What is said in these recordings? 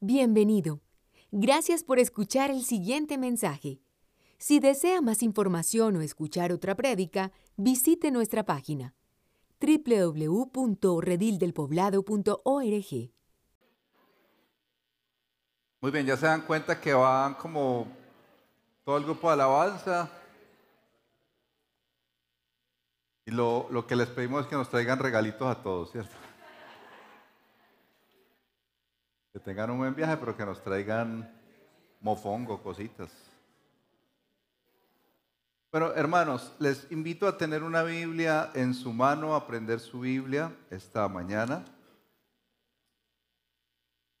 Bienvenido. Gracias por escuchar el siguiente mensaje. Si desea más información o escuchar otra prédica, visite nuestra página www.redildelpoblado.org. Muy bien, ya se dan cuenta que van como todo el grupo de alabanza. Y lo, lo que les pedimos es que nos traigan regalitos a todos, ¿cierto? Que tengan un buen viaje, pero que nos traigan mofongo, cositas. Bueno, hermanos, les invito a tener una Biblia en su mano, a aprender su Biblia esta mañana.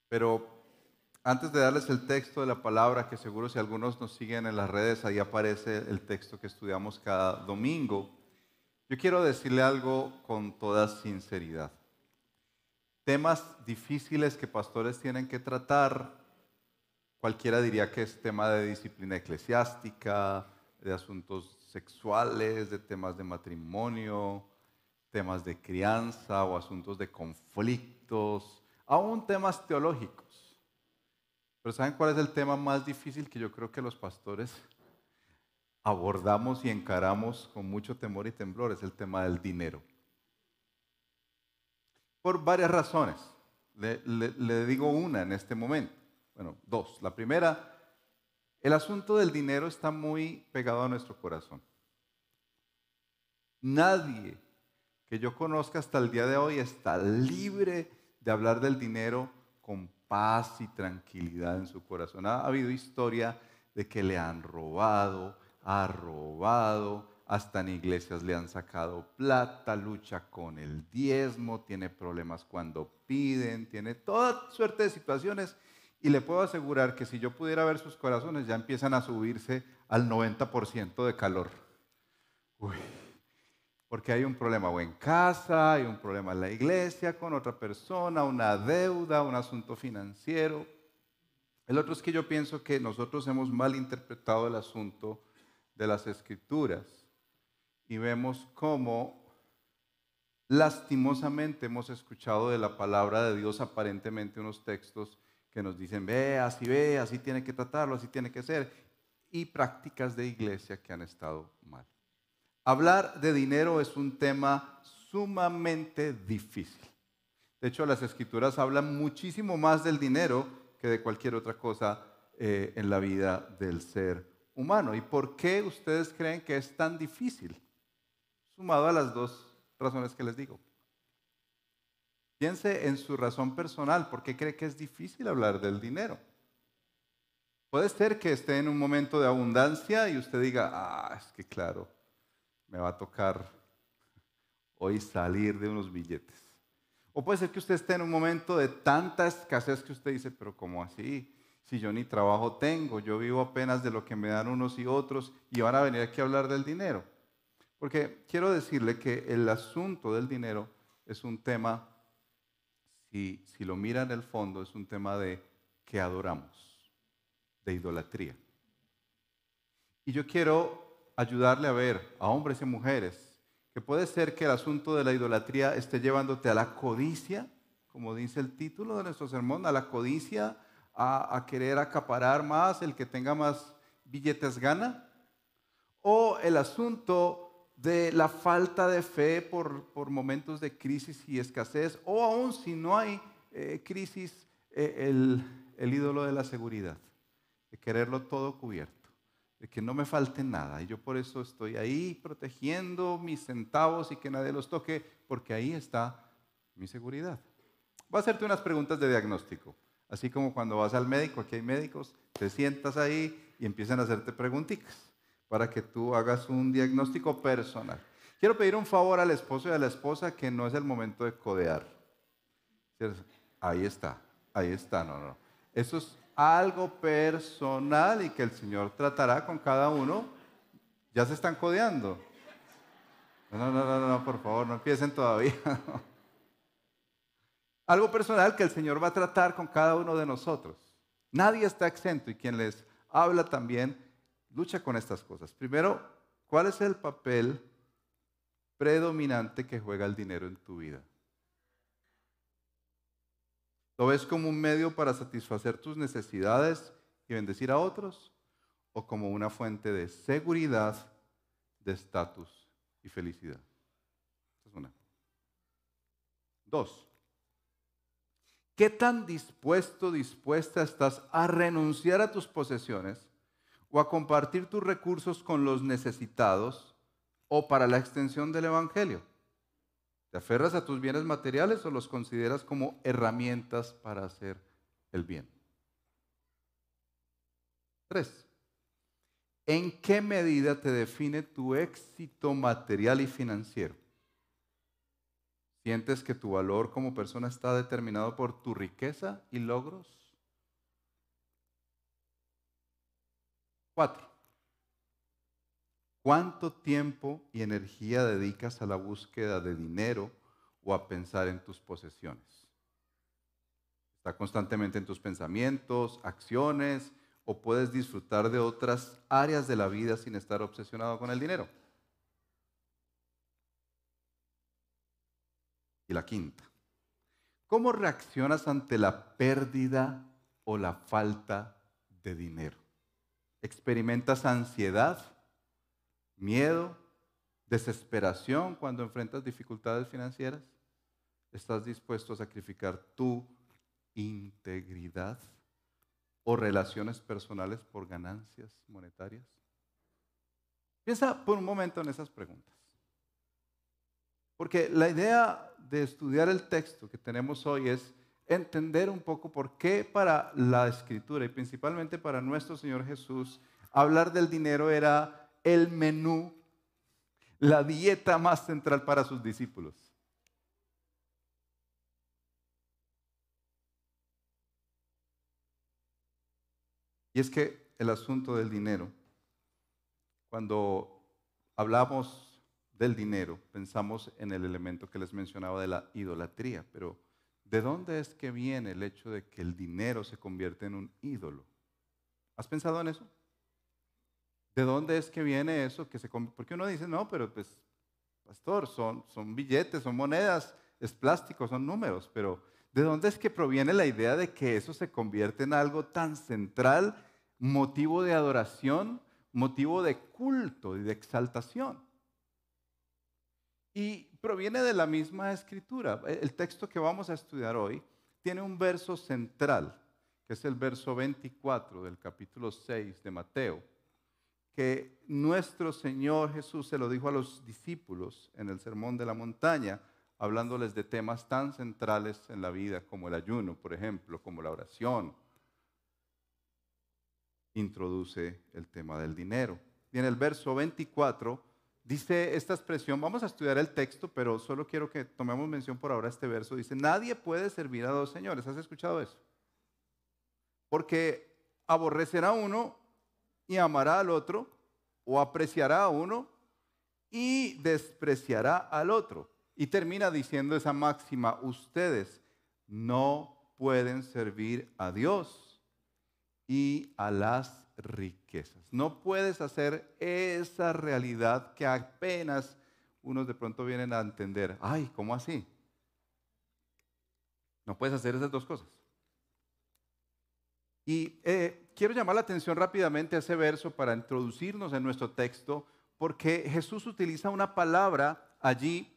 Pero antes de darles el texto de la palabra, que seguro si algunos nos siguen en las redes, ahí aparece el texto que estudiamos cada domingo, yo quiero decirle algo con toda sinceridad. Temas difíciles que pastores tienen que tratar, cualquiera diría que es tema de disciplina eclesiástica, de asuntos sexuales, de temas de matrimonio, temas de crianza o asuntos de conflictos, aún temas teológicos. Pero ¿saben cuál es el tema más difícil que yo creo que los pastores abordamos y encaramos con mucho temor y temblor? Es el tema del dinero. Por varias razones. Le, le digo una en este momento. Bueno, dos. La primera el asunto del dinero está muy pegado a nuestro corazón. Nadie que yo conozca hasta el día de hoy está libre de hablar del dinero con paz y tranquilidad en su corazón. Ha habido historia de que le han robado, ha robado, hasta en iglesias le han sacado plata, lucha con el diezmo, tiene problemas cuando piden, tiene toda suerte de situaciones y le puedo asegurar que si yo pudiera ver sus corazones, ya empiezan a subirse al 90% de calor. Uy, porque hay un problema o en casa, hay un problema en la iglesia, con otra persona, una deuda, un asunto financiero. El otro es que yo pienso que nosotros hemos malinterpretado el asunto de las escrituras y vemos cómo lastimosamente hemos escuchado de la palabra de Dios aparentemente unos textos que nos dicen, ve, así ve, así tiene que tratarlo, así tiene que ser, y prácticas de iglesia que han estado mal. Hablar de dinero es un tema sumamente difícil. De hecho, las escrituras hablan muchísimo más del dinero que de cualquier otra cosa eh, en la vida del ser humano. ¿Y por qué ustedes creen que es tan difícil? Sumado a las dos razones que les digo. Piense en su razón personal. ¿Por qué cree que es difícil hablar del dinero? Puede ser que esté en un momento de abundancia y usted diga, ah, es que claro, me va a tocar hoy salir de unos billetes. O puede ser que usted esté en un momento de tanta escasez que usted dice, pero ¿cómo así? Si yo ni trabajo tengo, yo vivo apenas de lo que me dan unos y otros y van a venir aquí a hablar del dinero. Porque quiero decirle que el asunto del dinero es un tema si, lo mira en el fondo, es un tema de que adoramos, de idolatría. Y yo quiero ayudarle a ver a hombres y mujeres que puede ser que el asunto de la idolatría esté llevándote a la codicia, como dice el título de nuestro sermón, a la codicia, a, a querer acaparar más, el que tenga más billetes gana, o el asunto de la falta de fe por, momentos de crisis y escasez, o aún si no hay eh, crisis, eh, el, el ídolo de la seguridad, de quererlo todo cubierto, de que no me falte nada. Y yo por eso estoy ahí protegiendo mis centavos y que nadie los toque, porque ahí está mi seguridad. Voy a hacerte unas preguntas de diagnóstico. Así como cuando vas al médico, aquí hay médicos, te sientas ahí y empiezan a hacerte preguntitas para que tú hagas un diagnóstico personal. Quiero pedir un favor al esposo y a la esposa que no es el momento de codear. Ahí está, ahí está, no, no. Eso es algo personal y que el Señor tratará con cada uno. Ya se están codeando. No, no, no, no, por favor, no empiecen todavía. Algo personal que el Señor va a tratar con cada uno de nosotros. Nadie está exento y quien les habla también lucha con estas cosas. Primero, ¿cuál es el papel predominante que juega el dinero en tu vida? ¿Lo ves como un medio para satisfacer tus necesidades y bendecir a otros? ¿O como una fuente de seguridad, de estatus y felicidad? Esa es una. Dos. ¿Qué tan dispuesto, dispuesta estás a renunciar a tus posesiones o a compartir tus recursos con los necesitados o para la extensión del Evangelio? ¿Te aferras a tus bienes materiales o los consideras como herramientas para hacer el bien? Tres. ¿En qué medida te define tu éxito material y financiero? ¿Sientes que tu valor como persona está determinado por tu riqueza y logros? Cuatro. ¿Cuánto tiempo y energía dedicas a la búsqueda de dinero o a pensar en tus posesiones? ¿Está constantemente en tus pensamientos, acciones o puedes disfrutar de otras áreas de la vida sin estar obsesionado con el dinero? Y la quinta, ¿cómo reaccionas ante la pérdida o la falta de dinero? ¿Experimentas ansiedad? miedo, desesperación cuando enfrentas dificultades financieras? ¿Estás dispuesto a sacrificar tu integridad o relaciones personales por ganancias monetarias? Piensa por un momento en esas preguntas. Porque la idea de estudiar el texto que tenemos hoy es entender un poco por qué para la escritura y principalmente para nuestro Señor Jesús hablar del dinero era el menú, la dieta más central para sus discípulos. Y es que el asunto del dinero, cuando hablamos del dinero, pensamos en el elemento que les mencionaba de la idolatría, pero ¿de dónde es que viene el hecho de que el dinero se convierte en un ídolo? ¿Has pensado en eso? ¿De dónde es que viene eso? Que se, porque uno dice, no, pero pues, pastor, son, son billetes, son monedas, es plástico, son números, pero ¿de dónde es que proviene la idea de que eso se convierte en algo tan central, motivo de adoración, motivo de culto y de exaltación? Y proviene de la misma escritura. El texto que vamos a estudiar hoy tiene un verso central, que es el verso 24 del capítulo 6 de Mateo que nuestro Señor Jesús se lo dijo a los discípulos en el Sermón de la Montaña, hablándoles de temas tan centrales en la vida como el ayuno, por ejemplo, como la oración. Introduce el tema del dinero. Y en el verso 24 dice esta expresión, vamos a estudiar el texto, pero solo quiero que tomemos mención por ahora este verso. Dice, nadie puede servir a dos señores. ¿Has escuchado eso? Porque aborrecerá uno y amará al otro, o apreciará a uno y despreciará al otro. Y termina diciendo esa máxima, ustedes no pueden servir a Dios y a las riquezas. No puedes hacer esa realidad que apenas unos de pronto vienen a entender. Ay, ¿cómo así? No puedes hacer esas dos cosas. Y eh, quiero llamar la atención rápidamente a ese verso para introducirnos en nuestro texto, porque Jesús utiliza una palabra allí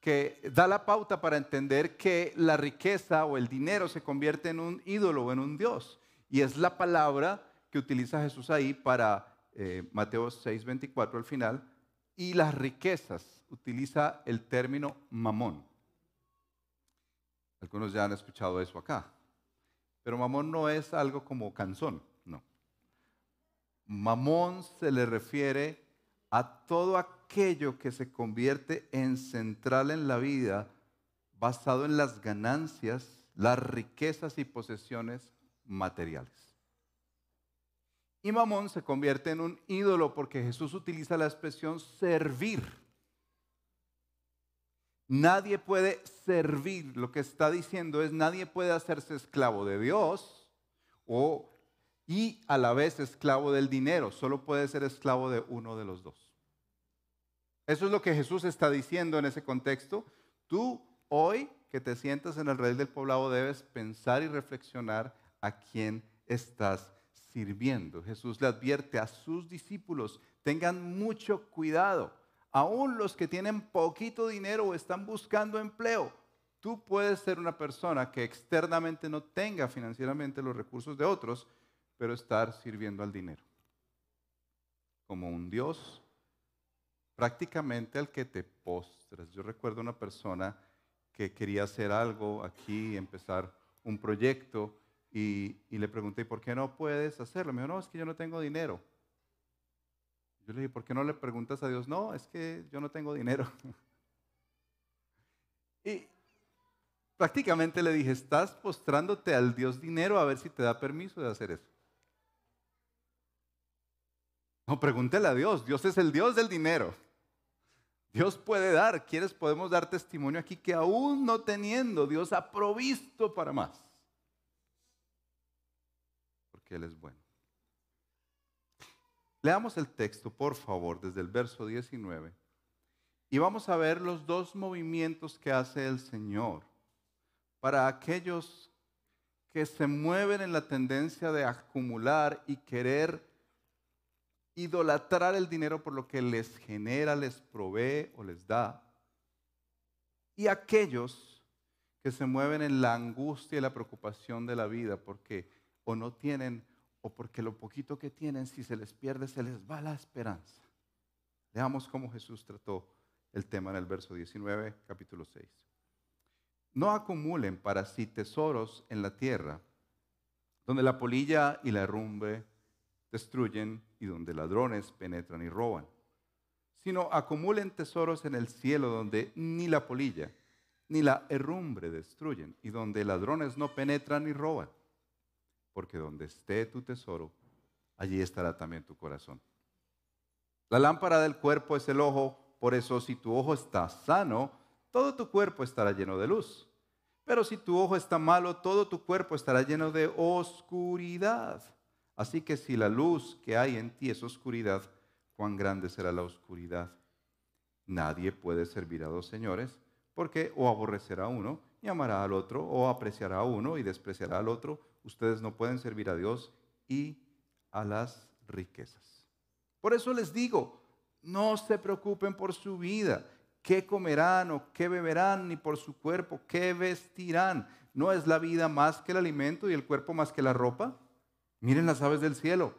que da la pauta para entender que la riqueza o el dinero se convierte en un ídolo o en un Dios. Y es la palabra que utiliza Jesús ahí para eh, Mateo 6:24 al final. Y las riquezas utiliza el término mamón. Algunos ya han escuchado eso acá. Pero mamón no es algo como canzón, no. Mamón se le refiere a todo aquello que se convierte en central en la vida basado en las ganancias, las riquezas y posesiones materiales. Y mamón se convierte en un ídolo porque Jesús utiliza la expresión servir. Nadie puede servir. Lo que está diciendo es nadie puede hacerse esclavo de Dios o, y a la vez esclavo del dinero. Solo puede ser esclavo de uno de los dos. Eso es lo que Jesús está diciendo en ese contexto. Tú hoy que te sientas en el rey del poblado debes pensar y reflexionar a quién estás sirviendo. Jesús le advierte a sus discípulos, tengan mucho cuidado. Aún los que tienen poquito dinero o están buscando empleo, tú puedes ser una persona que externamente no tenga financieramente los recursos de otros, pero estar sirviendo al dinero. Como un Dios prácticamente al que te postras. Yo recuerdo una persona que quería hacer algo aquí, empezar un proyecto, y, le pregunté, ¿por qué no puedes hacerlo? Me dijo, no, es que yo no tengo dinero. Yo le dije, ¿por qué no le preguntas a Dios? No, es que yo no tengo dinero. y prácticamente le dije, estás postrándote al Dios dinero a ver si te da permiso de hacer eso. No, pregúntele a Dios. Dios es el Dios del dinero. Dios puede dar. ¿Quieres? Podemos dar testimonio aquí que aún no teniendo, Dios ha provisto para más. Porque Él es bueno. Leamos el texto, por favor, desde el verso 19. Y vamos a ver los dos movimientos que hace el Señor para aquellos que se mueven en la tendencia de acumular y querer idolatrar el dinero por lo que les genera, les provee o les da. Y aquellos que se mueven en la angustia y la preocupación de la vida porque o no tienen o porque lo poquito que tienen, si se les pierde, se les va la esperanza. Veamos cómo Jesús trató el tema en el verso 19, capítulo 6. No acumulen para sí tesoros en la tierra, donde la polilla y la herrumbre destruyen y donde ladrones penetran y roban, sino acumulen tesoros en el cielo donde ni la polilla ni la herrumbre destruyen y donde ladrones no penetran ni roban, porque donde esté tu tesoro, allí estará también tu corazón. La lámpara del cuerpo es el ojo, por eso si tu ojo está sano, todo tu cuerpo estará lleno de luz. Pero si tu ojo está malo, todo tu cuerpo estará lleno de oscuridad. Así que si la luz que hay en ti es oscuridad, cuán grande será la oscuridad. Nadie puede servir a dos señores, porque o aborrecerá a uno y amará al otro, o apreciará a uno y despreciará al otro. Ustedes no pueden servir a Dios y a las riquezas. Por eso les digo, no se preocupen por su vida, qué comerán o qué beberán, ni por su cuerpo, qué vestirán. ¿No es la vida más que el alimento y el cuerpo más que la ropa? Miren las aves del cielo,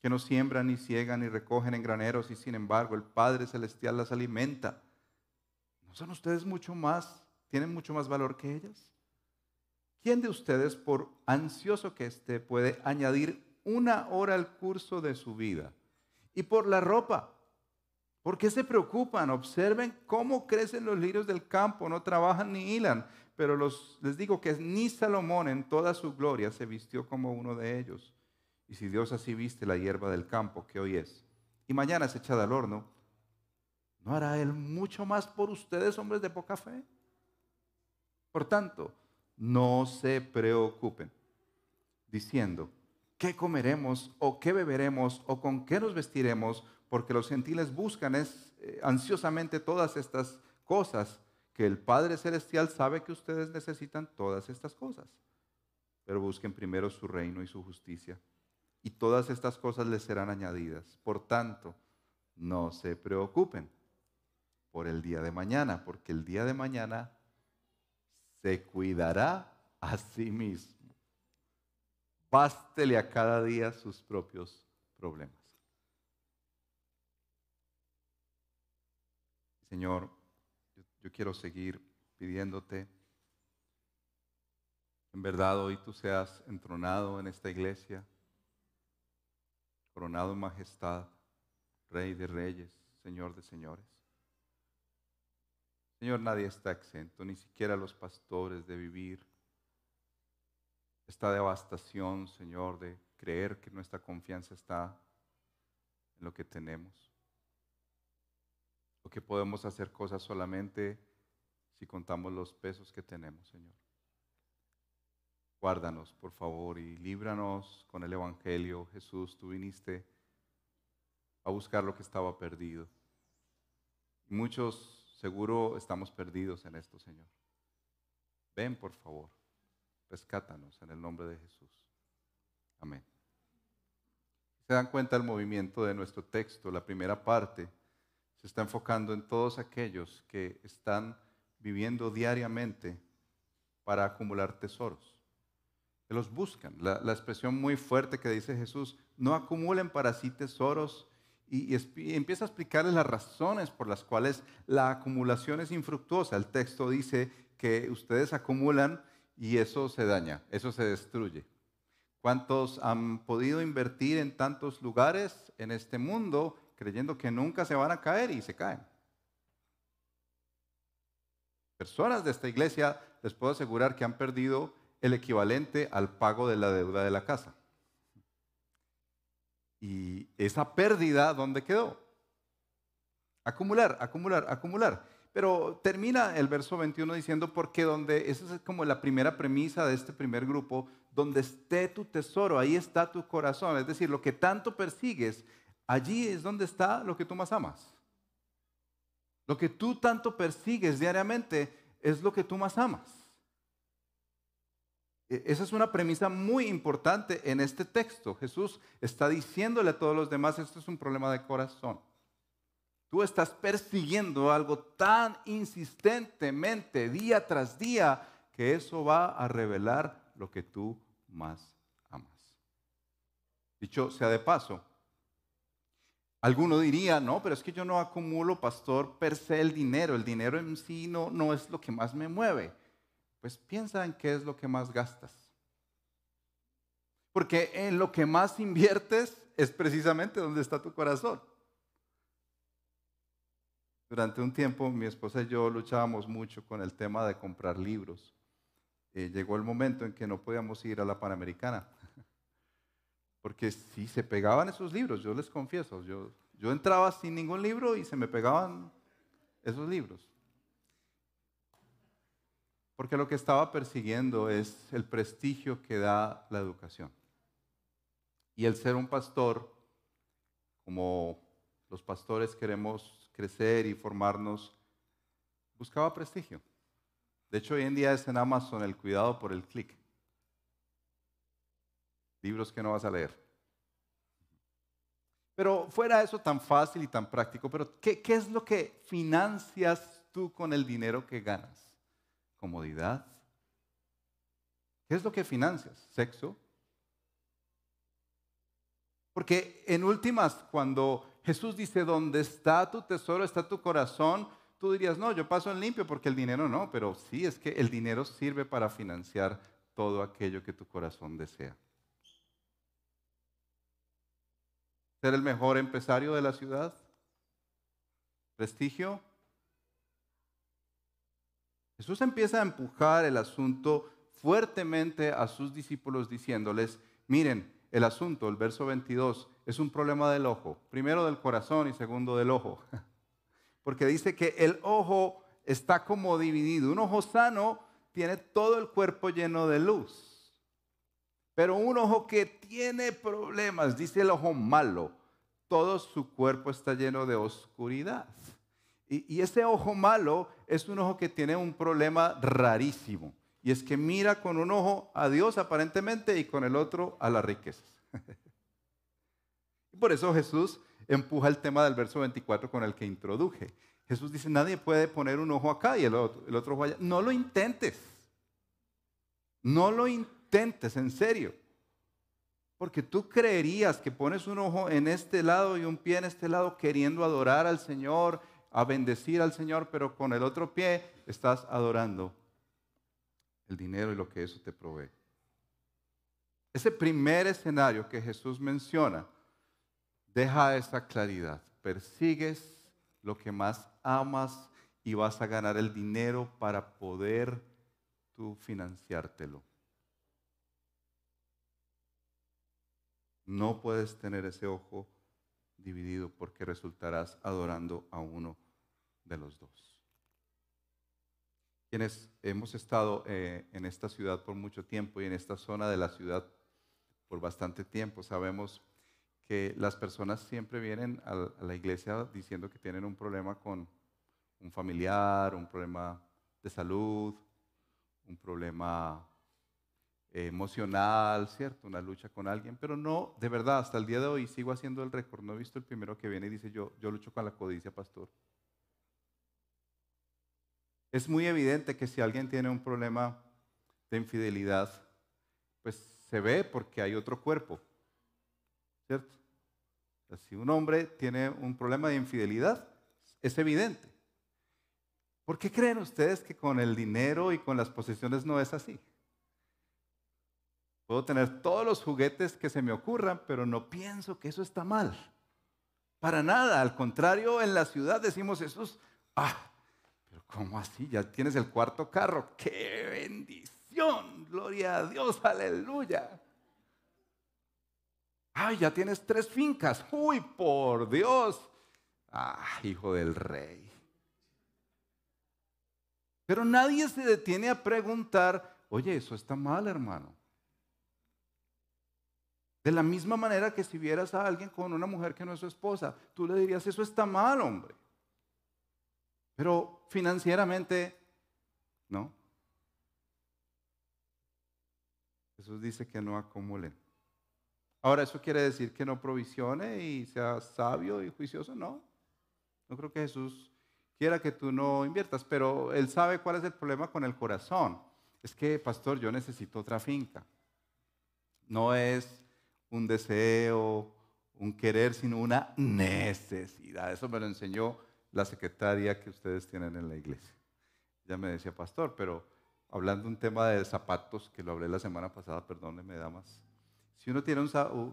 que no siembran ni ciegan ni recogen en graneros y sin embargo el Padre Celestial las alimenta. ¿No son ustedes mucho más, tienen mucho más valor que ellas? ¿Quién de ustedes, por ansioso que esté, puede añadir una hora al curso de su vida? Y por la ropa, ¿por qué se preocupan? Observen cómo crecen los lirios del campo, no trabajan ni hilan pero les digo que ni Salomón en toda su gloria se vistió como uno de ellos. Y si Dios así viste la hierba del campo que hoy es, y mañana es echada al horno, ¿no hará Él mucho más por ustedes, hombres de poca fe? Por tanto, no se preocupen, diciendo, ¿qué comeremos o qué beberemos o con qué nos vestiremos? Porque los gentiles buscan eh, ansiosamente todas estas cosas que el Padre Celestial sabe que ustedes necesitan todas estas cosas. Pero busquen primero su reino y su justicia. Y todas estas cosas les serán añadidas. Por tanto, no se preocupen por el día de mañana, porque el día de mañana se cuidará a sí mismo. Bástele a cada día sus propios problemas. Señor, yo quiero seguir pidiéndote, en verdad hoy tú seas entronado en esta iglesia, coronado en majestad, Rey de reyes, Señor de señores. Señor, nadie está exento, ni siquiera los pastores de vivir esta devastación, Señor, de creer que nuestra confianza está en lo que tenemos o que podemos hacer cosas solamente si contamos los pesos que tenemos, Señor. Guárdanos, por favor, y líbranos con el Evangelio. Jesús, tú viniste a buscar lo que estaba perdido. Muchos seguro estamos perdidos en esto, Señor. ven por favor, rescátanos en el nombre de Jesús. Amén. Se dan cuenta el movimiento de nuestro texto, la primera parte se está enfocando en todos aquellos que están viviendo diariamente para acumular tesoros. Que los buscan. La, expresión muy fuerte que dice Jesús, no acumulen para sí tesoros y, empieza a explicarles las razones por las cuales la acumulación es infructuosa. El texto dice que ustedes acumulan y eso se daña, eso se destruye. ¿Cuántos han podido invertir en tantos lugares en este mundo creyendo que nunca se van a caer y se caen? Personas de esta iglesia les puedo asegurar que han perdido el equivalente al pago de la deuda de la casa. Y esa pérdida, ¿dónde quedó? Acumular, acumular, acumular. Pero termina el verso 21 diciendo, porque donde, esa es como la primera premisa de este primer grupo, donde esté tu tesoro, ahí está tu corazón. Es decir, lo que tanto persigues, allí es donde está lo que tú más amas. Lo que tú tanto persigues diariamente es lo que tú más amas. E, esa es una premisa muy importante en este texto. Jesús está diciéndole a todos los demás, esto es un problema de corazón. Tú estás persiguiendo algo tan insistentemente, día tras día, que eso va a revelar lo que tú más amas. Dicho sea de paso, Alguno diría, no, pero es que yo no acumulo, pastor, per se el dinero. El dinero en sí no, no es lo que más me mueve. Pues piensa en qué es lo que más gastas. Porque en lo que más inviertes es precisamente donde está tu corazón. Durante un tiempo mi esposa y yo luchábamos mucho con el tema de comprar libros. Eh, llegó el momento en que no podíamos ir a la Panamericana porque si se pegaban esos libros, yo les confieso, yo, yo entraba sin ningún libro y se me pegaban esos libros. Porque lo que estaba persiguiendo es el prestigio que da la educación. Y el ser un pastor, como los pastores queremos crecer y formarnos, buscaba prestigio. De hecho, hoy en día es en Amazon el cuidado por el clic libros que no vas a leer. Pero fuera eso tan fácil y tan práctico, pero ¿qué, ¿qué, es lo que financias tú con el dinero que ganas? ¿Comodidad? ¿Qué es lo que financias? ¿Sexo? Porque en últimas, cuando Jesús dice, donde está tu tesoro, está tu corazón, tú dirías, no, yo paso en limpio porque el dinero no, pero sí es que el dinero sirve para financiar todo aquello que tu corazón desea. ser el mejor empresario de la ciudad, prestigio. Jesús empieza a empujar el asunto fuertemente a sus discípulos diciéndoles, miren, el asunto, el verso 22, es un problema del ojo, primero del corazón y segundo del ojo, porque dice que el ojo está como dividido, un ojo sano tiene todo el cuerpo lleno de luz pero un ojo que tiene problemas, dice el ojo malo, todo su cuerpo está lleno de oscuridad. Y, ese ojo malo es un ojo que tiene un problema rarísimo. Y es que mira con un ojo a Dios aparentemente y con el otro a las riquezas. y por eso Jesús empuja el tema del verso 24 con el que introduje. Jesús dice, nadie puede poner un ojo acá y el otro, el otro ojo allá. No lo intentes. No lo intentes intentes, en serio. Porque tú creerías que pones un ojo en este lado y un pie en este lado queriendo adorar al Señor, a bendecir al Señor, pero con el otro pie estás adorando el dinero y lo que eso te provee. Ese primer escenario que Jesús menciona deja esa claridad. Persigues lo que más amas y vas a ganar el dinero para poder tú financiártelo. No puedes tener ese ojo dividido porque resultarás adorando a uno de los dos. Quienes hemos estado eh, en esta ciudad por mucho tiempo y en esta zona de la ciudad por bastante tiempo, sabemos que las personas siempre vienen a la iglesia diciendo que tienen un problema con un familiar, un problema de salud, un problema emocional, ¿cierto? Una lucha con alguien, pero no, de verdad, hasta el día de hoy sigo haciendo el récord. No he visto el primero que viene y dice, yo, yo lucho con la codicia, pastor. Es muy evidente que si alguien tiene un problema de infidelidad, pues se ve porque hay otro cuerpo, ¿cierto? Si un hombre tiene un problema de infidelidad, es evidente. ¿Por qué creen ustedes que con el dinero y con las posesiones no es así? Puedo tener todos los juguetes que se me ocurran, pero no pienso que eso está mal. Para nada, al contrario, en la ciudad decimos Jesús, ah, pero ¿cómo así? Ya tienes el cuarto carro, qué bendición, gloria a Dios, aleluya. Ay, ya tienes tres fincas, uy, por Dios, ah, hijo del rey. Pero nadie se detiene a preguntar, oye, eso está mal, hermano. De la misma manera que si vieras a alguien con una mujer que no es su esposa, tú le dirías, eso está mal, hombre. Pero financieramente, no. Jesús dice que no acumulen. Ahora, ¿eso quiere decir que no provisione y sea sabio y juicioso? No. No creo que Jesús quiera que tú no inviertas, pero Él sabe cuál es el problema con el corazón. Es que, pastor, yo necesito otra finca. No es un deseo, un querer, sino una necesidad. Eso me lo enseñó la secretaria que ustedes tienen en la iglesia. Ya me decía, pastor, pero hablando un tema de zapatos, que lo hablé la semana pasada, perdóneme, damas. Si uno tiene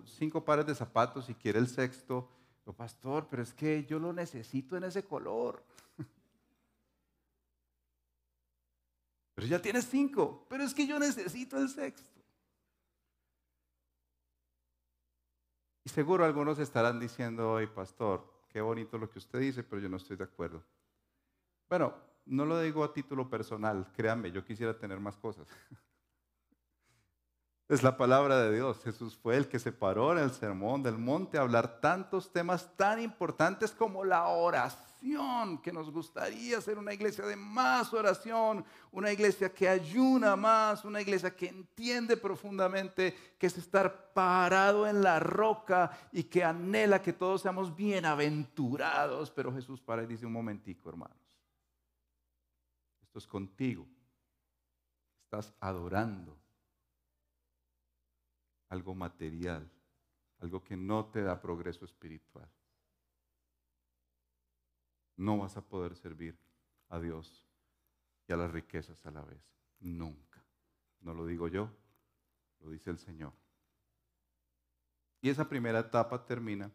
cinco pares de zapatos y quiere el sexto, lo pastor, pero es que yo lo necesito en ese color. Pero ya tienes cinco, pero es que yo necesito el sexto. Y seguro algunos estarán diciendo hoy, pastor, qué bonito lo que usted dice, pero yo no estoy de acuerdo. Bueno, no lo digo a título personal, créanme, yo quisiera tener más cosas. Es la palabra de Dios. Jesús fue el que se paró en el sermón del monte a hablar tantos temas tan importantes como la oración, que nos gustaría ser una iglesia de más oración, una iglesia que ayuna más, una iglesia que entiende profundamente que es estar parado en la roca y que anhela que todos seamos bienaventurados. Pero Jesús para y dice un momentico, hermanos. Esto es contigo. Estás adorando algo material, algo que no te da progreso espiritual. No vas a poder servir a Dios y a las riquezas a la vez. Nunca. No lo digo yo, lo dice el Señor. Y esa primera etapa termina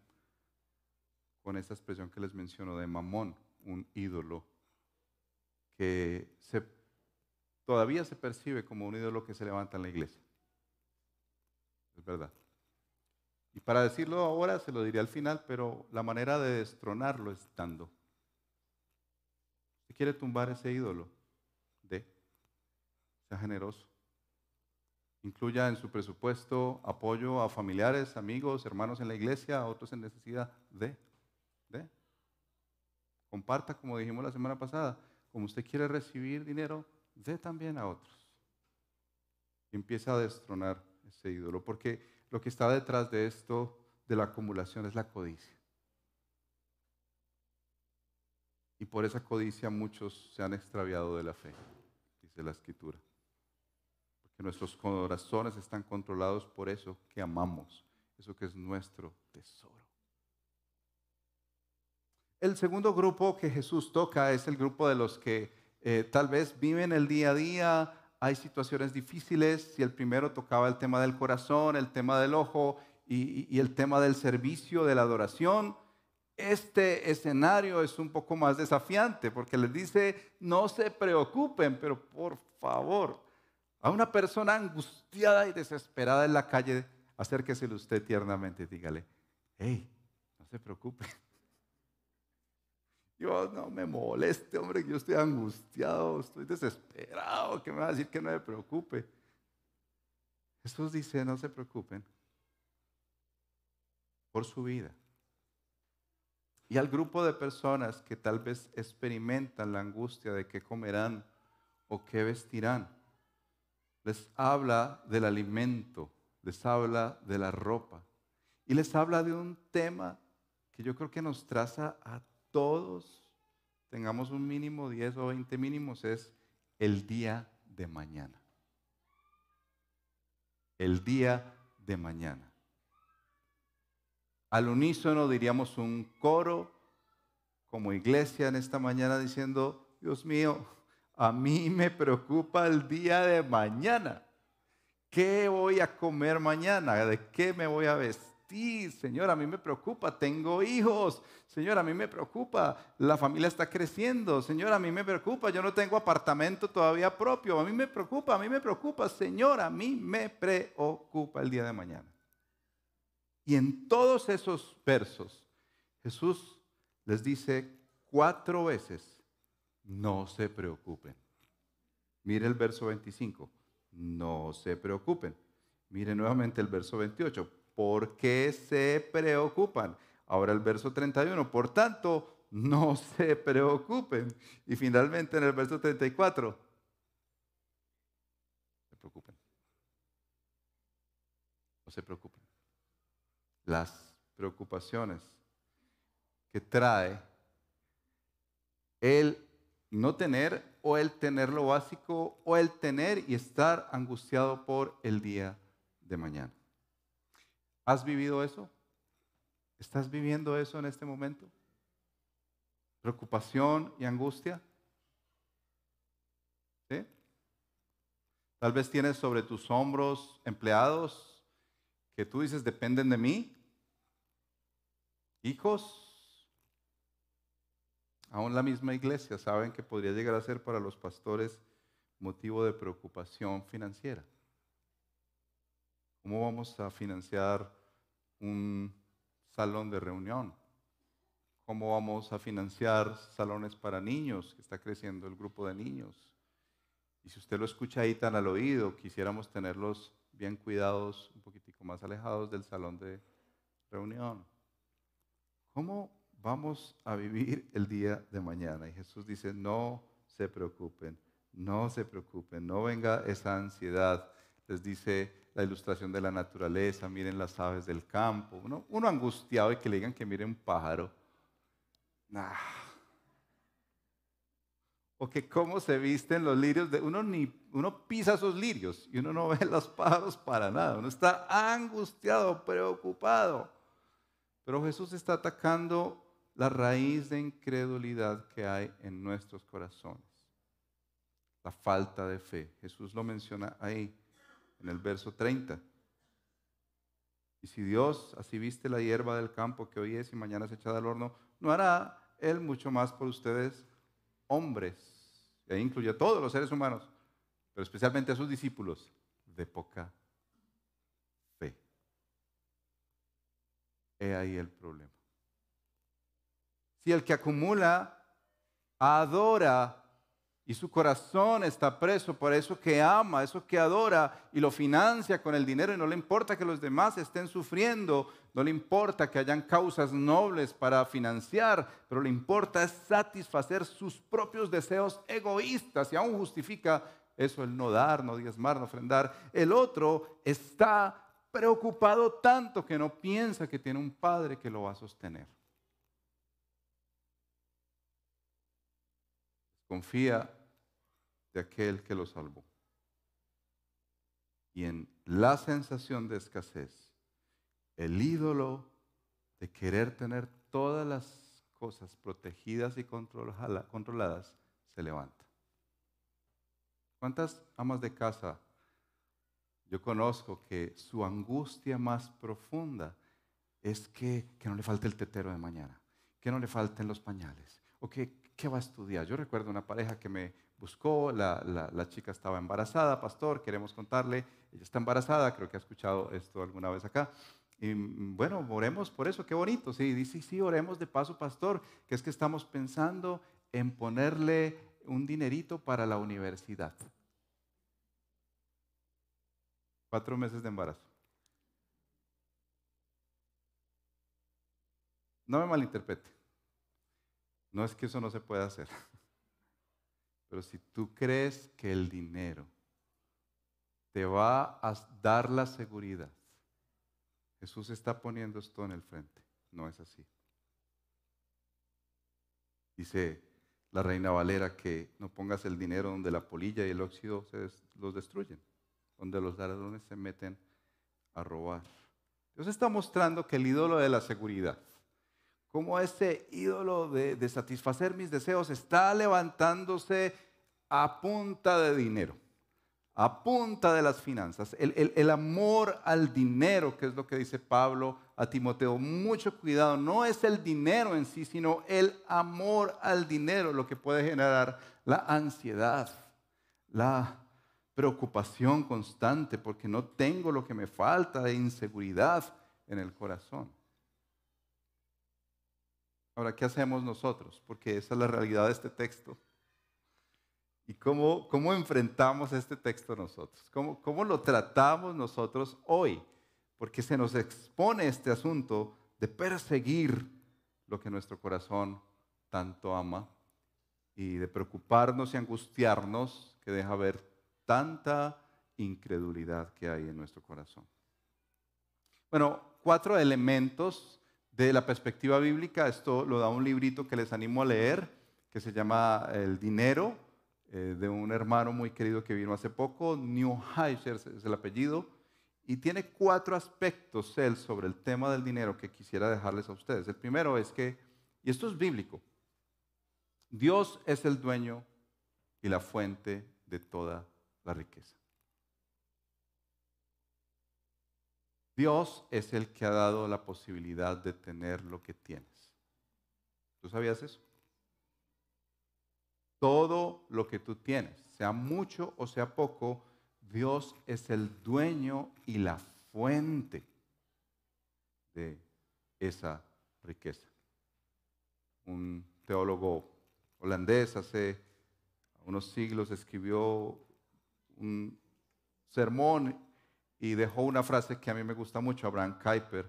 con esta expresión que les menciono de mamón, un ídolo que todavía se percibe como un ídolo que se levanta en la iglesia es verdad. Y para decirlo ahora, se lo diré al final, pero la manera de destronarlo es dando. Si quiere tumbar ese ídolo, de, sea generoso. Incluya en su presupuesto apoyo a familiares, amigos, hermanos en la iglesia, a otros en necesidad, de, de. Comparta, como dijimos la semana pasada, como usted quiere recibir dinero, dé también a otros. Y empieza a destronar ese ídolo, porque lo que está detrás de esto, de la acumulación, es la codicia. Y por esa codicia muchos se han extraviado de la fe, dice la escritura. Porque nuestros corazones están controlados por eso que amamos, eso que es nuestro tesoro. El segundo grupo que Jesús toca es el grupo de los que eh, tal vez viven el día a día, hay situaciones difíciles, si el primero tocaba el tema del corazón, el tema del ojo y, el tema del servicio, de la adoración, este escenario es un poco más desafiante porque les dice, no se preocupen, pero por favor, a una persona angustiada y desesperada en la calle, acérquesele usted tiernamente dígale, hey, no se preocupe. Yo no me moleste, hombre, yo estoy angustiado, estoy desesperado, que me va a decir que no me preocupe. Jesús dice, no se preocupen por su vida. Y al grupo de personas que tal vez experimentan la angustia de qué comerán o qué vestirán, les habla del alimento, les habla de la ropa y les habla de un tema que yo creo que nos traza a todos, tengamos un mínimo 10 o 20 mínimos, es el día de mañana. El día de mañana. Al unísono diríamos un coro como iglesia en esta mañana diciendo, Dios mío, a mí me preocupa el día de mañana. ¿Qué voy a comer mañana? ¿De qué me voy a vestir? Señor, a mí me preocupa, tengo hijos. Señor, a mí me preocupa, la familia está creciendo. Señor, a mí me preocupa, yo no tengo apartamento todavía propio. A mí me preocupa, a mí me preocupa. Señor, a mí me preocupa el día de mañana. Y en todos esos versos, Jesús les dice cuatro veces, no se preocupen. Mire el verso 25, no se preocupen. Mire nuevamente el verso 28, ¿por qué se preocupan? Ahora el verso 31, por tanto, no se preocupen. Y finalmente en el verso 34, se preocupen. No se preocupen. Las preocupaciones que trae el no tener o el tener lo básico o el tener y estar angustiado por el día de mañana. ¿Has vivido eso? ¿Estás viviendo eso en este momento? ¿Preocupación y angustia? ¿Sí? Tal vez tienes sobre tus hombros empleados que tú dices dependen de mí, hijos, Aún la misma iglesia saben que podría llegar a ser para los pastores motivo de preocupación financiera. ¿Cómo vamos a financiar un salón de reunión? ¿Cómo vamos a financiar salones para niños, está creciendo el grupo de niños? Y si usted lo escucha ahí tan al oído, quisiéramos tenerlos bien cuidados, un poquitico más alejados del salón de reunión. ¿Cómo vamos a vivir el día de mañana. Y Jesús dice, no se preocupen, no se preocupen, no venga esa ansiedad. Les dice la ilustración de la naturaleza, miren las aves del campo. Uno, angustiado y que le digan que miren un pájaro. O que cómo se visten los lirios. De, uno, ni, uno pisa esos lirios y uno no ve los pájaros para nada. Uno está angustiado, preocupado. Pero Jesús está atacando la raíz de incredulidad que hay en nuestros corazones. La falta de fe. Jesús lo menciona ahí, en el verso 30. Y si Dios así viste la hierba del campo que hoy es y mañana es echada al horno, ¿no hará Él mucho más por ustedes, hombres? Y ahí incluye a todos los seres humanos, pero especialmente a sus discípulos, de poca fe. He ahí el problema. Si el que acumula adora y su corazón está preso por eso que ama, eso que adora y lo financia con el dinero y no le importa que los demás estén sufriendo, no le importa que hayan causas nobles para financiar, pero le importa satisfacer sus propios deseos egoístas y aún justifica eso el no dar, no diezmar, no ofrendar. El otro está preocupado tanto que no piensa que tiene un padre que lo va a sostener. Confía de aquel que lo salvó. Y en la sensación de escasez, el ídolo de querer tener todas las cosas protegidas y controladas se levanta. ¿Cuántas amas de casa yo conozco que su angustia más profunda es que, que no le falte el tetero de mañana, que no le falten los pañales, o que ¿qué va a estudiar? Yo recuerdo una pareja que me buscó, la, chica estaba embarazada, pastor, queremos contarle, ella está embarazada, creo que ha escuchado esto alguna vez acá. Y mm, bueno, oremos por eso, qué bonito. Sí, dice, sí, oremos de paso, pastor, que es que estamos pensando en ponerle un dinerito para la universidad. Cuatro meses de embarazo. No me malinterprete. No es que eso no se pueda hacer. Pero si tú crees que el dinero te va a dar la seguridad. Jesús está poniendo esto en el frente. No es así. Dice la reina Valera que no pongas el dinero donde la polilla y el óxido los destruyen, donde los ladrones se meten a robar. Dios está mostrando que el ídolo de la seguridad, como ese ídolo de satisfacer mis deseos, está levantándose a punta de dinero a punta de las finanzas. El, amor al dinero, que es lo que dice Pablo a Timoteo, mucho cuidado, no es el dinero en sí, sino el amor al dinero lo que puede generar la ansiedad, la preocupación constante, porque no tengo lo que me falta de inseguridad en el corazón. Ahora, ¿qué hacemos nosotros? Porque esa es la realidad de este texto. ¿Y cómo, cómo enfrentamos este texto nosotros? ¿Cómo, ¿Cómo lo tratamos nosotros hoy? Porque se nos expone este asunto de perseguir lo que nuestro corazón tanto ama y de preocuparnos y angustiarnos que deja ver tanta incredulidad que hay en nuestro corazón. Bueno, cuatro elementos de la perspectiva bíblica. Esto lo da un librito que les animo a leer, que se llama El dinero, eh, de un hermano muy querido que vino hace poco, Newheiser es el apellido, y tiene cuatro aspectos él sobre el tema del dinero que quisiera dejarles a ustedes. El primero es que, y esto es bíblico, Dios es el dueño y la fuente de toda la riqueza. Dios es el que ha dado la posibilidad de tener lo que tienes. ¿Tú sabías eso? todo lo que tú tienes, sea mucho o sea poco, Dios es el dueño y la fuente de esa riqueza. Un teólogo holandés hace unos siglos escribió un sermón y dejó una frase que a mí me gusta mucho. Abraham Kuyper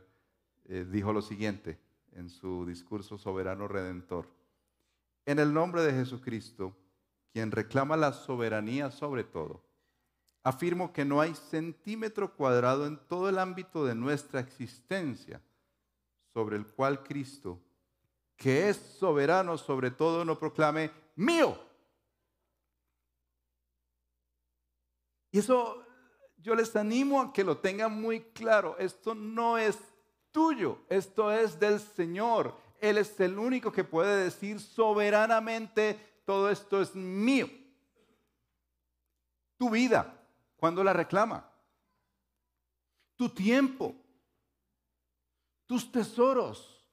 eh, dijo lo siguiente en su discurso soberano redentor. En el nombre de Jesucristo, quien reclama la soberanía sobre todo, afirmo que no hay centímetro cuadrado en todo el ámbito de nuestra existencia sobre el cual Cristo, que es soberano sobre todo, no proclame mío. Y eso yo les animo a que lo tengan muy claro. Esto no es tuyo, esto es del Señor. Él es el único que puede decir soberanamente, todo esto es mío. Tu vida, cuando la reclama. Tu tiempo, tus tesoros,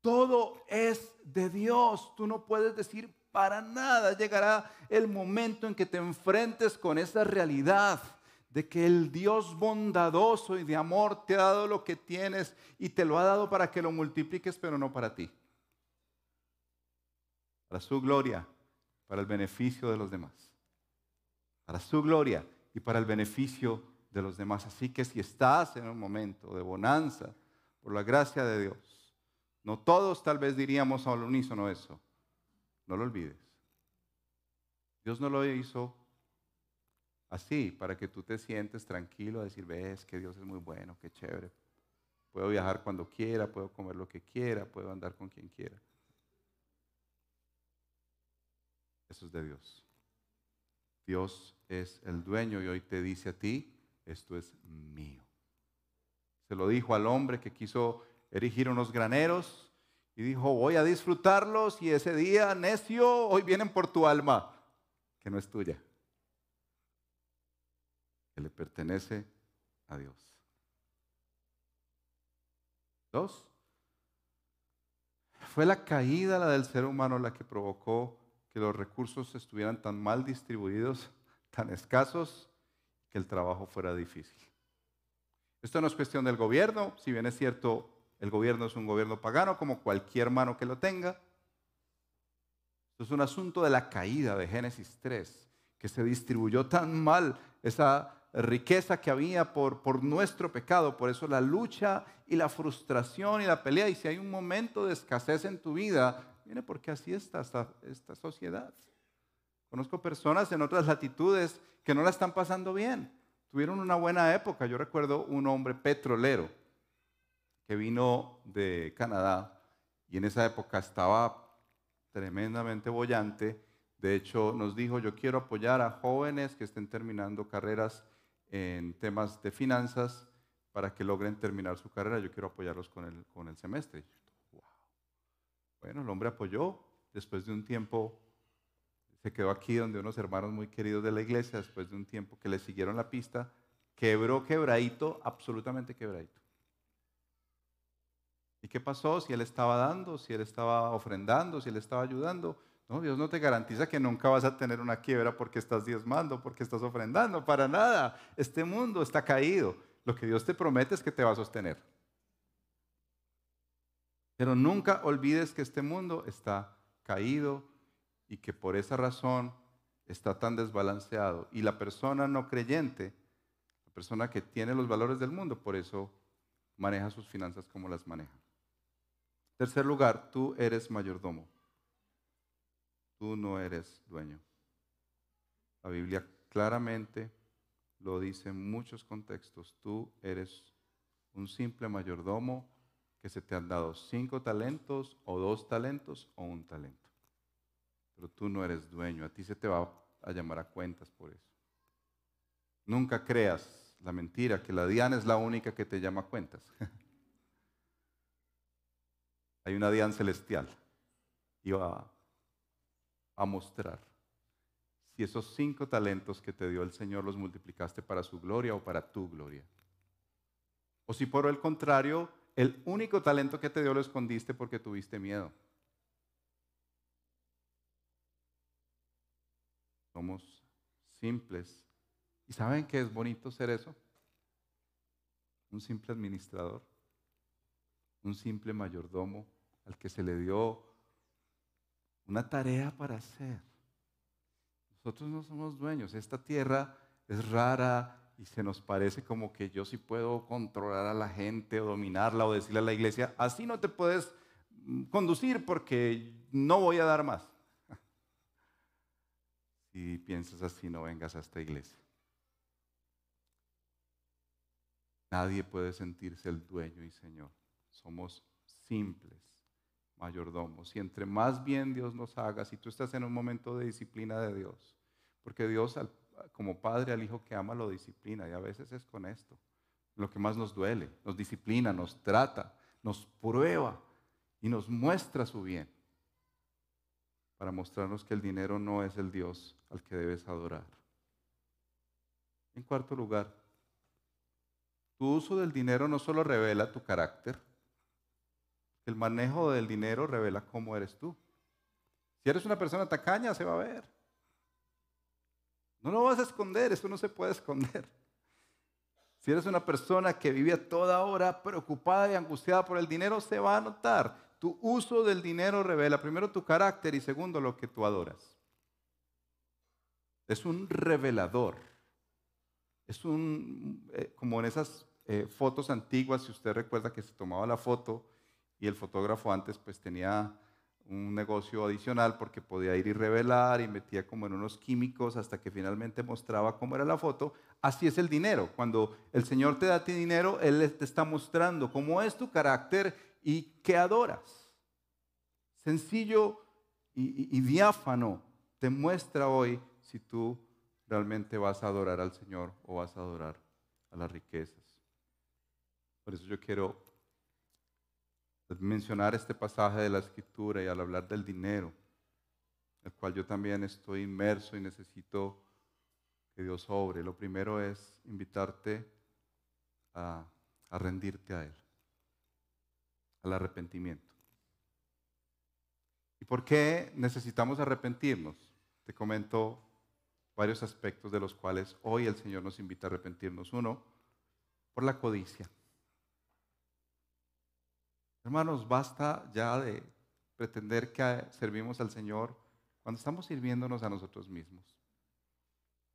todo es de Dios. Tú no puedes decir para nada. Llegará el momento en que te enfrentes con esa realidad de que el Dios bondadoso y de amor te ha dado lo que tienes y te lo ha dado para que lo multipliques, pero no para ti. Para su gloria, para el beneficio de los demás. Para su gloria y para el beneficio de los demás. Así que si estás en un momento de bonanza, por la gracia de Dios, no todos tal vez diríamos al unísono eso, no lo olvides. Dios no lo hizo Así, para que tú te sientes tranquilo a decir, ves que Dios es muy bueno, qué chévere. Puedo viajar cuando quiera, puedo comer lo que quiera, puedo andar con quien quiera. Eso es de Dios. Dios es el dueño y hoy te dice a ti, esto es mío. Se lo dijo al hombre que quiso erigir unos graneros y dijo, voy a disfrutarlos y ese día, necio, hoy vienen por tu alma, que no es tuya que le pertenece a Dios. Dos, fue la caída la del ser humano la que provocó que los recursos estuvieran tan mal distribuidos, tan escasos, que el trabajo fuera difícil. Esto no es cuestión del gobierno, si bien es cierto, el gobierno es un gobierno pagano, como cualquier mano que lo tenga. Esto es un asunto de la caída de Génesis 3, que se distribuyó tan mal esa riqueza que había por, por nuestro pecado. Por eso la lucha y la frustración y la pelea. Y si hay un momento de escasez en tu vida, viene porque así está esta, esta sociedad. Conozco personas en otras latitudes que no la están pasando bien. Tuvieron una buena época. Yo recuerdo un hombre petrolero que vino de Canadá y en esa época estaba tremendamente bollante. De hecho, nos dijo, yo quiero apoyar a jóvenes que estén terminando carreras en temas de finanzas para que logren terminar su carrera. Yo quiero apoyarlos con el, con el semestre. Bueno, el hombre apoyó. Después de un tiempo se quedó aquí donde unos hermanos muy queridos de la iglesia, después de un tiempo que le siguieron la pista, quebró quebradito, absolutamente quebradito. ¿Y qué pasó? Si él estaba dando, si él estaba ofrendando, si él estaba ayudando. Dios no te garantiza que nunca vas a tener una quiebra porque estás diezmando, porque estás ofrendando, para nada. Este mundo está caído. Lo que Dios te promete es que te va a sostener. Pero nunca olvides que este mundo está caído y que por esa razón está tan desbalanceado. Y la persona no creyente, la persona que tiene los valores del mundo, por eso maneja sus finanzas como las maneja. Tercer lugar, tú eres mayordomo. Tú no eres dueño. La Biblia claramente lo dice en muchos contextos. Tú eres un simple mayordomo que se te han dado cinco talentos o dos talentos o un talento. Pero tú no eres dueño. A ti se te va a llamar a cuentas por eso. Nunca creas la mentira que la Diana es la única que te llama a cuentas. hay una Diana celestial y va a mostrar si esos cinco talentos que te dio el Señor los multiplicaste para su gloria o para tu gloria. O si por el contrario, el único talento que te dio lo escondiste porque tuviste miedo. Somos simples. ¿Y saben qué es bonito ser eso? Un simple administrador, un simple mayordomo al que se le dio una tarea para hacer. Nosotros no somos dueños. Esta tierra es rara y se nos parece como que yo sí puedo controlar a la gente o dominarla o decirle a la iglesia, así no te puedes mm, conducir porque no voy a dar más. Si piensas así, no vengas a esta iglesia. Nadie puede sentirse el dueño y señor. Somos simples mayordomos. Y entre más bien Dios nos haga, si tú estás en un momento de disciplina de Dios, porque Dios como padre al hijo que ama lo disciplina y a veces es con esto, lo que más nos duele, nos disciplina, nos trata, nos prueba y nos muestra su bien para mostrarnos que el dinero no es el Dios al que debes adorar. En cuarto lugar, tu uso del dinero no solo revela tu carácter, el manejo del dinero revela cómo eres tú. Si eres una persona tacaña, se va a ver. No lo vas a esconder, eso no se puede esconder. Si eres una persona que vive a toda hora preocupada y angustiada por el dinero, se va a notar. Tu uso del dinero revela primero tu carácter y segundo lo que tú adoras. Es un revelador. Es un, eh, como en esas eh, fotos antiguas, si usted recuerda que se tomaba la foto y el fotógrafo antes pues tenía un negocio adicional porque podía ir y revelar y metía como en unos químicos hasta que finalmente mostraba cómo era la foto. Así es el dinero. Cuando el Señor te da ti dinero, Él te está mostrando cómo es tu carácter y qué adoras. Sencillo y, y diáfano te muestra hoy si tú realmente vas a adorar al Señor o vas a adorar a las riquezas. Por eso yo quiero mencionar este pasaje de la escritura y al hablar del dinero, el cual yo también estoy inmerso y necesito que Dios obre. Lo primero es invitarte a rendirte a Él, al arrepentimiento. ¿Y por qué necesitamos arrepentirnos? Te comento varios aspectos de los cuales hoy el Señor nos invita a arrepentirnos. Uno, por la codicia. Hermanos, basta ya de pretender que servimos al Señor cuando estamos sirviéndonos a nosotros mismos.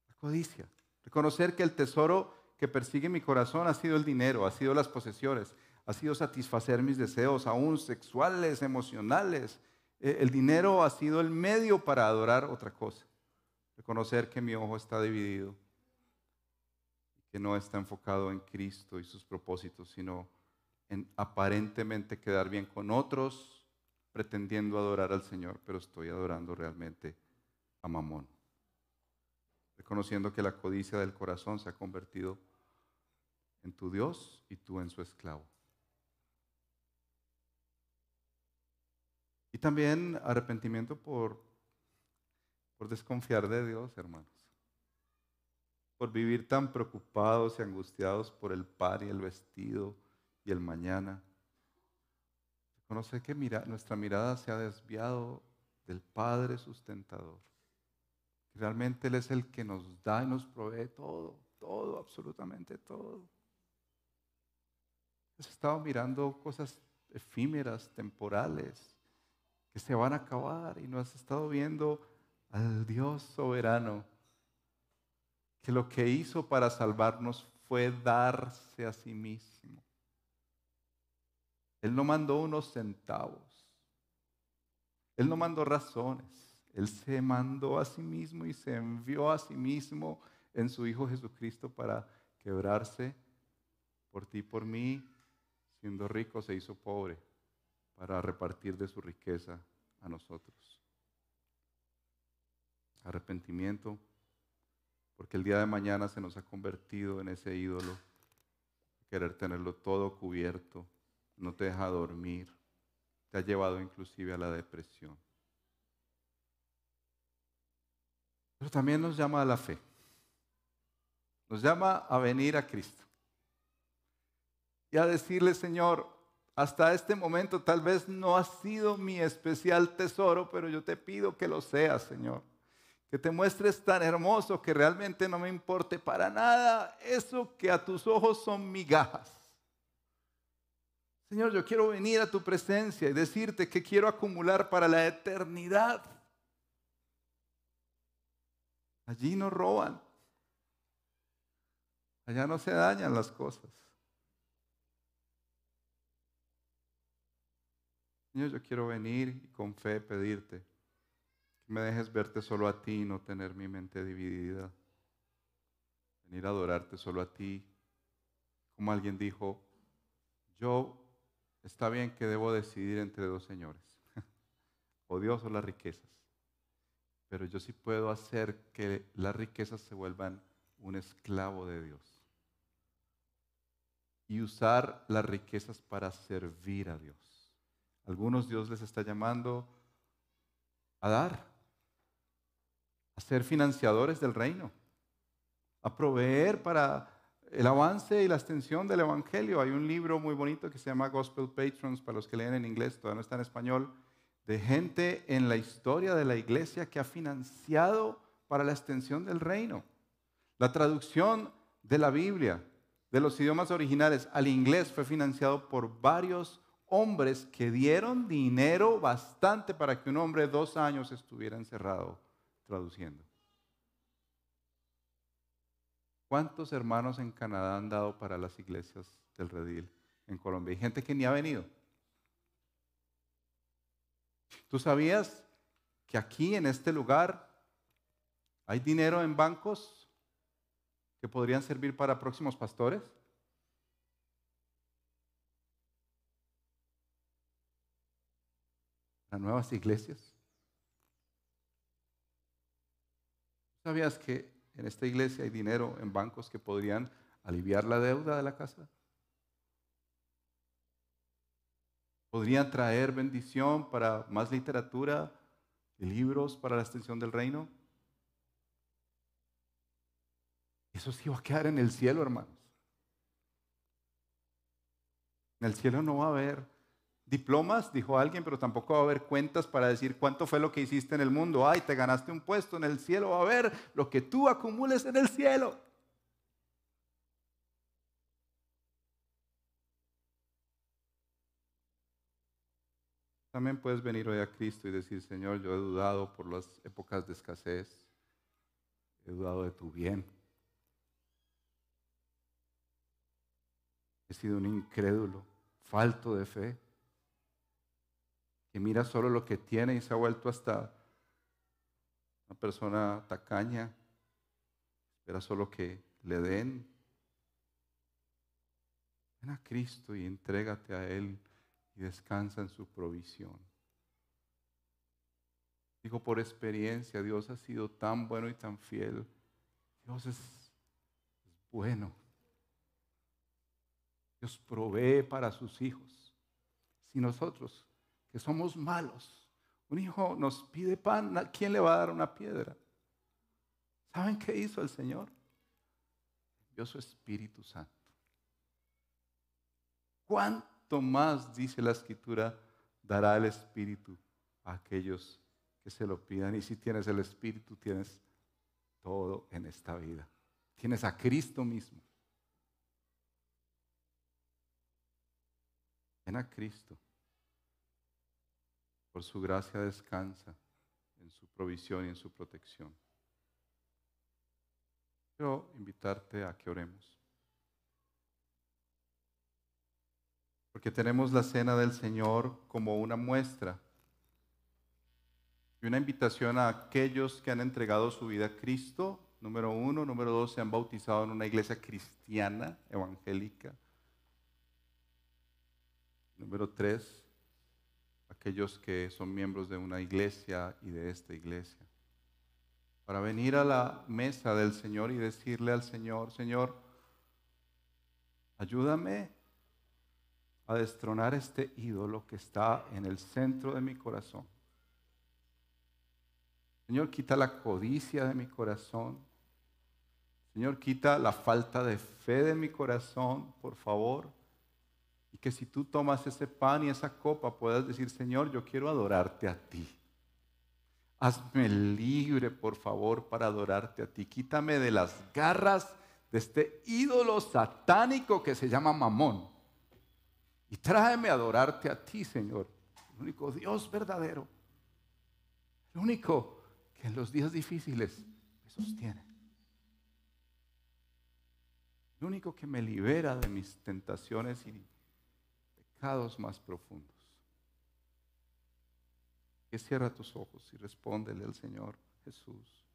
La codicia. Reconocer que el tesoro que persigue mi corazón ha sido el dinero, ha sido las posesiones, ha sido satisfacer mis deseos, aún sexuales, emocionales. Eh, el dinero ha sido el medio para adorar otra cosa. Reconocer que mi ojo está dividido, que no está enfocado en Cristo y sus propósitos, sino en aparentemente quedar bien con otros, pretendiendo adorar al Señor, pero estoy adorando realmente a Mamón. Reconociendo que la codicia del corazón se ha convertido en tu Dios y tú en su esclavo. Y también arrepentimiento por, por desconfiar de Dios, hermanos. Por vivir tan preocupados y angustiados por el par y el vestido y el mañana. Reconocer que mira, nuestra mirada se ha desviado del Padre sustentador. Realmente Él es el que nos da y nos provee todo, todo, absolutamente todo. Has estado mirando cosas efímeras, temporales, que se van a acabar y no has estado viendo al Dios soberano, que lo que hizo para salvarnos fue darse a sí mismo. Él no mandó unos centavos, Él no mandó razones, Él se mandó a sí mismo y se envió a sí mismo en su Hijo Jesucristo para quebrarse por ti y por mí, siendo rico se hizo pobre para repartir de su riqueza a nosotros. Arrepentimiento, porque el día de mañana se nos ha convertido en ese ídolo, querer tenerlo todo cubierto, no te deja dormir, te ha llevado inclusive a la depresión. Pero también nos llama a la fe, nos llama a venir a Cristo y a decirle, Señor, hasta este momento tal vez no ha sido mi especial tesoro, pero yo te pido que lo seas, Señor. Que te muestres tan hermoso que realmente no me importe para nada eso que a tus ojos son migajas. Señor, yo quiero venir a tu presencia y decirte que quiero acumular para la eternidad. Allí no roban. Allá no se dañan las cosas. Señor, yo quiero venir y con fe pedirte que me dejes verte solo a ti y no tener mi mente dividida. Venir a adorarte solo a ti. Como alguien dijo, yo está bien que debo decidir entre dos señores, o Dios o las riquezas. Pero yo sí puedo hacer que las riquezas se vuelvan un esclavo de Dios. Y usar las riquezas para servir a Dios. Algunos Dios les está llamando a dar, a ser financiadores del reino, a proveer para el avance y la extensión del Evangelio. Hay un libro muy bonito que se llama Gospel Patrons, para los que leen en inglés, todavía no está en español, de gente en la historia de la iglesia que ha financiado para la extensión del reino. La traducción de la Biblia de los idiomas originales al inglés fue financiado por varios hombres que dieron dinero bastante para que un hombre dos años estuviera encerrado traduciendo. ¿Cuántos hermanos en Canadá han dado para las iglesias del Redil en Colombia? Hay gente que ni ha venido. ¿Tú sabías que aquí en este lugar hay dinero en bancos que podrían servir para próximos pastores? las nuevas iglesias. ¿Sabías que en esta iglesia hay dinero en bancos que podrían aliviar la deuda de la casa? ¿Podrían traer bendición para más literatura libros para la extensión del reino? Eso sí va a quedar en el cielo, hermanos. En el cielo no va a haber diplomas, dijo alguien, pero tampoco va a haber cuentas para decir cuánto fue lo que hiciste en el mundo. Ay, te ganaste un puesto en el cielo, va a haber lo que tú acumules en el cielo. También puedes venir hoy a Cristo y decir, Señor, yo he dudado por las épocas de escasez, he dudado de tu bien. He sido un incrédulo, falto de fe mira solo lo que tiene y se ha vuelto hasta Una persona tacaña espera solo que le den. Ven a Cristo y entrégate a Él y descansa en su provisión. Digo por experiencia, Dios ha sido tan bueno y tan fiel. Dios es bueno. Dios provee para sus hijos. Si nosotros, que somos malos, un hijo nos pide pan, ¿quién le va a dar una piedra? ¿Saben qué hizo el Señor? Envió su Espíritu Santo. ¿Cuánto más, dice la Escritura, dará el Espíritu a aquellos que se lo pidan? Y si tienes el Espíritu, tienes todo en esta vida. Tienes a Cristo mismo. Ven a Cristo. Por su gracia descansa en su provisión y en su protección. Quiero invitarte a que oremos. Porque tenemos la cena del Señor como una muestra y una invitación a aquellos que han entregado su vida a Cristo, número uno, número dos, se han bautizado en una iglesia cristiana, evangélica. Número tres, aquellos que son miembros de una iglesia y de esta iglesia. Para venir a la mesa del Señor y decirle al Señor, Señor, ayúdame a destronar este ídolo que está en el centro de mi corazón. Señor, quita la codicia de mi corazón. Señor, quita la falta de fe de mi corazón, por favor. Y que si tú tomas ese pan y esa copa puedas decir, Señor, yo quiero adorarte a ti. Hazme libre, por favor, para adorarte a ti. Quítame de las garras de este ídolo satánico que se llama Mamón. Y tráeme a adorarte a ti, Señor. El único Dios verdadero. El único que en los días difíciles me sostiene. El único que me libera de mis tentaciones y más profundos. Que cierra tus ojos y respóndele al Señor Jesús.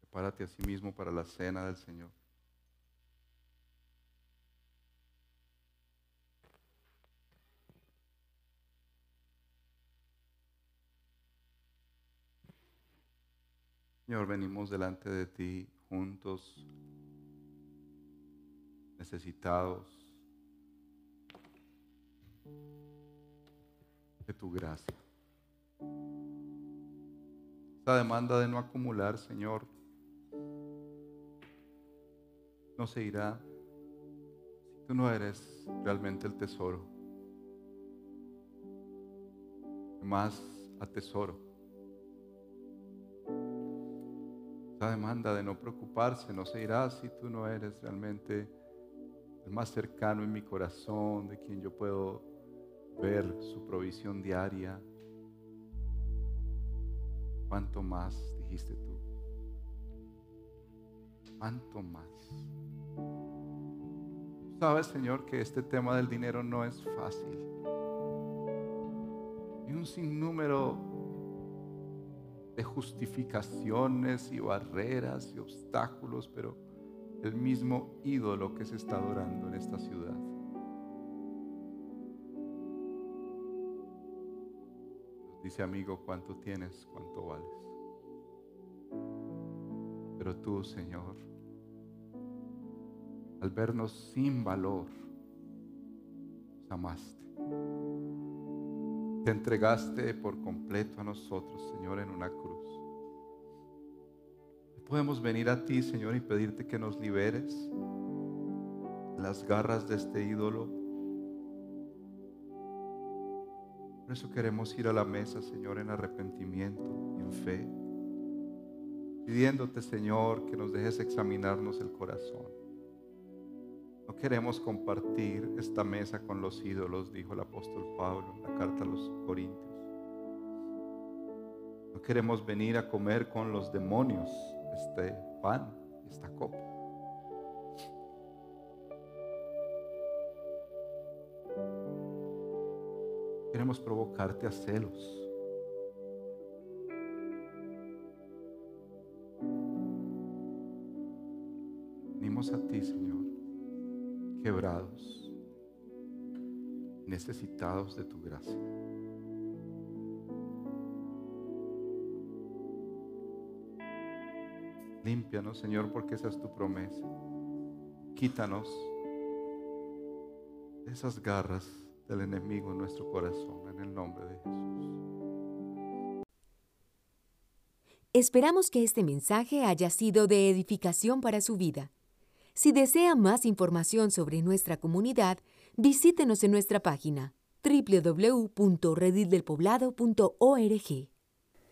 Prepárate a sí mismo para la cena del Señor. Señor, venimos delante de ti juntos, necesitados de tu gracia. Esta demanda de no acumular, Señor, no se irá si tú no eres realmente el tesoro. Más atesoro demanda de no preocuparse no se irá si tú no eres realmente el más cercano en mi corazón, de quien yo puedo ver su provisión diaria. ¿Cuánto más dijiste tú? ¿Cuánto más? Sabes, Señor, que este tema del dinero no es fácil. Hay un sinnúmero de justificaciones y barreras y obstáculos, pero el mismo ídolo que se está adorando en esta ciudad. dice amigo, ¿cuánto tienes? ¿Cuánto vales? Pero tú, Señor, al vernos sin valor, nos amaste. Te entregaste por completo a nosotros, Señor, en una cruz. Podemos venir a ti, Señor, y pedirte que nos liberes las garras de este ídolo. Por eso queremos ir a la mesa, Señor, en arrepentimiento y en fe, pidiéndote, Señor, que nos dejes examinarnos el corazón. No queremos compartir esta mesa con los ídolos, dijo el apóstol Pablo en la carta a los Corintios. No queremos venir a comer con los demonios este pan, esta copa. Queremos provocarte a celos. Venimos a ti, Señor quebrados, necesitados de tu gracia. Límpianos, Señor, porque esa es tu promesa. Quítanos esas garras del enemigo en nuestro corazón, en el nombre de Jesús. Esperamos que este mensaje haya sido de edificación para su vida. Si desea más información sobre nuestra comunidad, visítenos en nuestra página www.redildelpoblado.org.